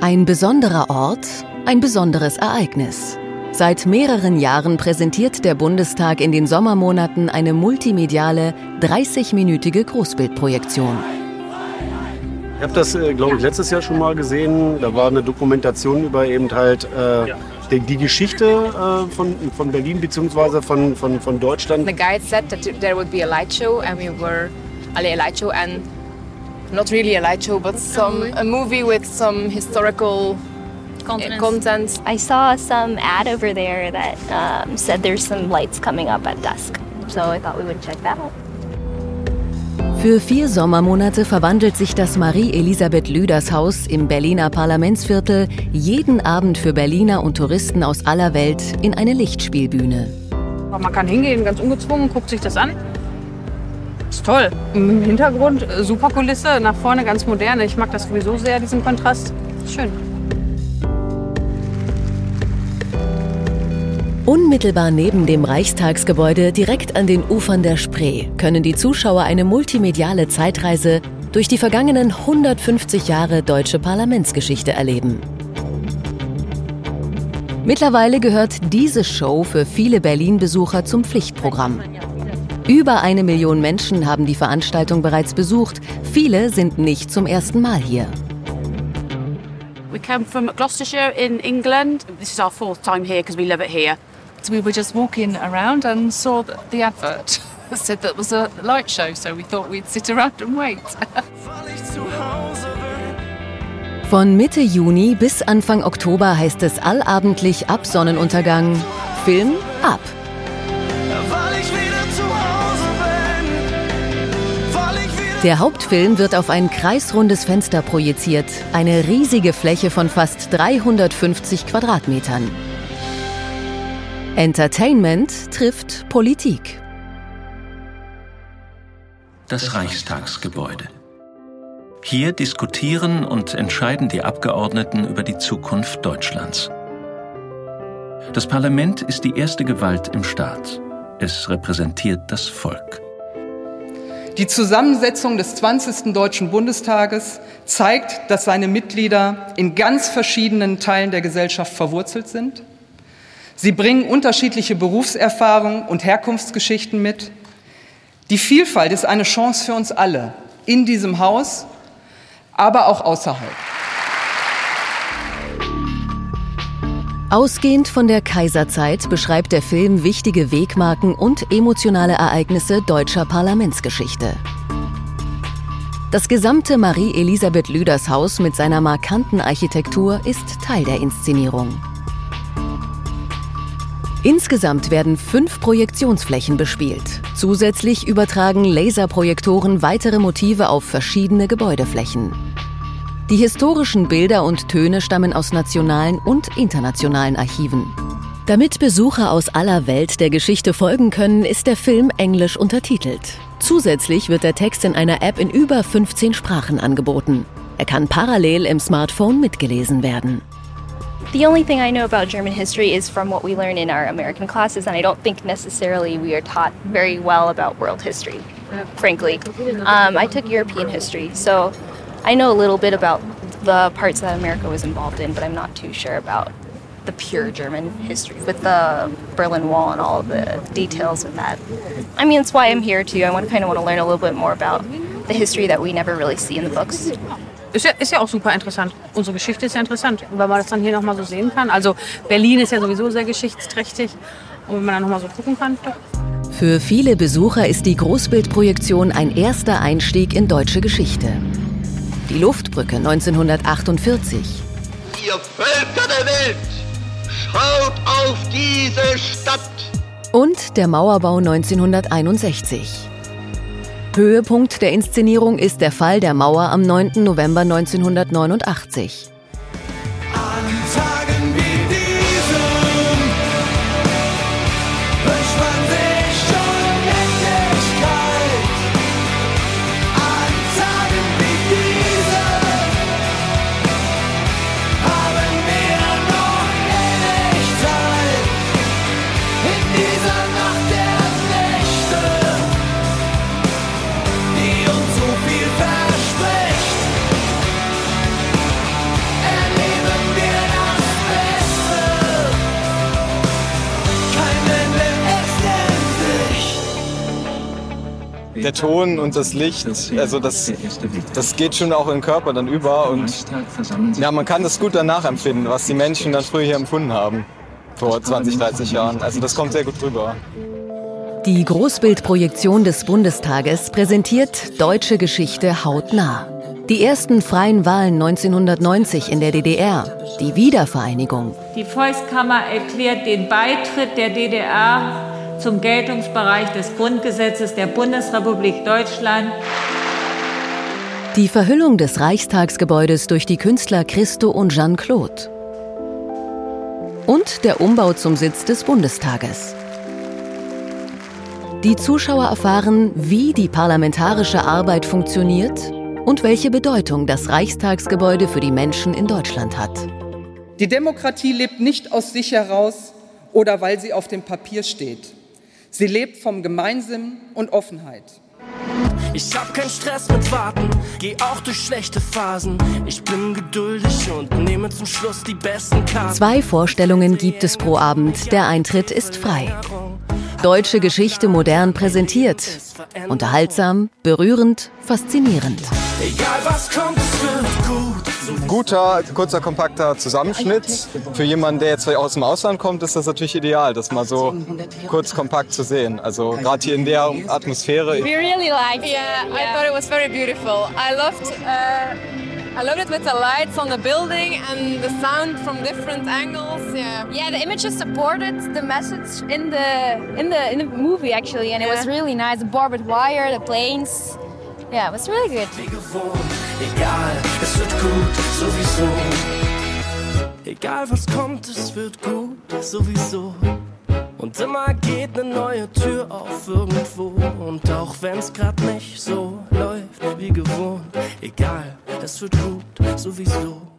Ein besonderer Ort, ein besonderes Ereignis. Seit mehreren Jahren präsentiert der Bundestag in den Sommermonaten eine multimediale, 30-minütige Großbildprojektion. Ich habe das, äh, glaube ich, letztes Jahr schon mal gesehen. Da war eine Dokumentation über eben halt äh, die, die, Geschichte äh, von, von Berlin bzw. Von, von, von Deutschland. The guide said that there would be a light show and we were a light show and not really a light show, but some a movie with some historical content. content. I saw some ad over there that um, said there's some lights coming up at dusk, so I thought we would check that out. Für vier Sommermonate verwandelt sich das Marie-Elisabeth Lüders Haus im Berliner Parlamentsviertel jeden Abend für Berliner und Touristen aus aller Welt in eine Lichtspielbühne. Man kann hingehen, ganz ungezwungen, guckt sich das an ist toll. Im Hintergrund äh, super Kulisse, nach vorne ganz moderne. Ich mag das sowieso sehr, diesen Kontrast. Schön. Unmittelbar neben dem Reichstagsgebäude, direkt an den Ufern der Spree, können die Zuschauer eine multimediale Zeitreise durch die vergangenen 150 Jahre deutsche Parlamentsgeschichte erleben. Mittlerweile gehört diese Show für viele Berlin-Besucher zum Pflichtprogramm. Über eine Million Menschen haben die Veranstaltung bereits besucht. Viele sind nicht zum ersten Mal hier. We came from Gloucestershire in England. This is our fourth time here because we love it here. So we were just walking around and saw the advert. It said that was a light show, so we thought we'd sit around and wait. Von Mitte Juni bis Anfang Oktober heißt es allabendlich ab Sonnenuntergang Film ab. Der Hauptfilm wird auf ein kreisrundes Fenster projiziert, eine riesige Fläche von fast 350 Quadratmetern. Entertainment trifft Politik. Das Reichstagsgebäude. Hier diskutieren und entscheiden die Abgeordneten über die Zukunft Deutschlands. Das Parlament ist die erste Gewalt im Staat. Es repräsentiert das Volk. Die Zusammensetzung des 20. Deutschen Bundestages zeigt, dass seine Mitglieder in ganz verschiedenen Teilen der Gesellschaft verwurzelt sind. Sie bringen unterschiedliche Berufserfahrungen und Herkunftsgeschichten mit. Die Vielfalt ist eine Chance für uns alle, in diesem Haus, aber auch außerhalb. Ausgehend von der Kaiserzeit beschreibt der Film wichtige Wegmarken und emotionale Ereignisse deutscher Parlamentsgeschichte. Das gesamte Marie-Elisabeth Lüders Haus mit seiner markanten Architektur ist Teil der Inszenierung. Insgesamt werden fünf Projektionsflächen bespielt. Zusätzlich übertragen Laserprojektoren weitere Motive auf verschiedene Gebäudeflächen. Die historischen Bilder und Töne stammen aus nationalen und internationalen Archiven. Damit Besucher aus aller Welt der Geschichte folgen können, ist der Film englisch untertitelt. Zusätzlich wird der Text in einer App in über 15 Sprachen angeboten. Er kann parallel im Smartphone mitgelesen werden. The only thing I know about German history is from what we learn in our American classes, and I don't think necessarily we are taught very well about world history, frankly. Um, I took European history, so I know a little bit about the parts that America was involved in, but I'm not too sure about the pure German history with the Berlin Wall and all the details of that. I mean, that's why I'm here too. I want kind of want to learn a little bit more about the history that we never really see in the books. Ist ja, ist ja auch super interessant. Unsere Geschichte ist ja interessant, weil man das dann hier nochmal so sehen kann. Also Berlin ist ja sowieso sehr geschichtsträchtig und wenn man dann nochmal so gucken kann. Doch. Für viele Besucher ist die Großbildprojektion ein erster Einstieg in deutsche Geschichte. Die Luftbrücke 1948. Ihr Völker der Welt, schaut auf diese Stadt. Und der Mauerbau 1961. Höhepunkt der Inszenierung ist der Fall der Mauer am 9. November 1989. der Ton und das Licht, also das, das geht schon auch in den Körper dann über und ja, man kann das gut danach empfinden, was die Menschen dann früher hier empfunden haben, vor 20, 30 Jahren. Also das kommt sehr gut rüber. Die Großbildprojektion des Bundestages präsentiert deutsche Geschichte hautnah. Die ersten freien Wahlen 1990 in der DDR, die Wiedervereinigung. Die Volkskammer erklärt den Beitritt der DDR zum Geltungsbereich des Grundgesetzes der Bundesrepublik Deutschland. Die Verhüllung des Reichstagsgebäudes durch die Künstler Christo und Jean-Claude. Und der Umbau zum Sitz des Bundestages. Die Zuschauer erfahren, wie die parlamentarische Arbeit funktioniert und welche Bedeutung das Reichstagsgebäude für die Menschen in Deutschland hat. Die Demokratie lebt nicht aus sich heraus oder weil sie auf dem Papier steht. Sie lebt vom Gemeinsinn und Offenheit. Ich hab keinen Stress mit Warten, geh auch durch schlechte Phasen. Ich bin geduldig und nehme zum Schluss die besten Karten. Zwei Vorstellungen gibt es pro Abend. Der Eintritt ist frei. Deutsche Geschichte modern präsentiert. Unterhaltsam, berührend, faszinierend. Egal was kommt, es wird gut. Guter, kurzer, kompakter Zusammenschnitt. Für jemanden, der jetzt aus dem Ausland kommt, ist das natürlich ideal, das mal so kurz kompakt zu sehen. Also gerade hier in der Atmosphäre. We really liked it. Yeah, I thought it was very beautiful. I loved uh, I loved it with the lights on the building and the sound from different angles. Yeah. Yeah, the images supported the message in the in the in the movie actually, and it was really nice. The barbed wire, the planes. Yeah, it was really good. Egal, es wird gut, sowieso. Egal was kommt, es wird gut, sowieso. Und immer geht eine neue Tür auf irgendwo. Und auch wenn's grad nicht so läuft wie gewohnt, egal, es wird gut, sowieso.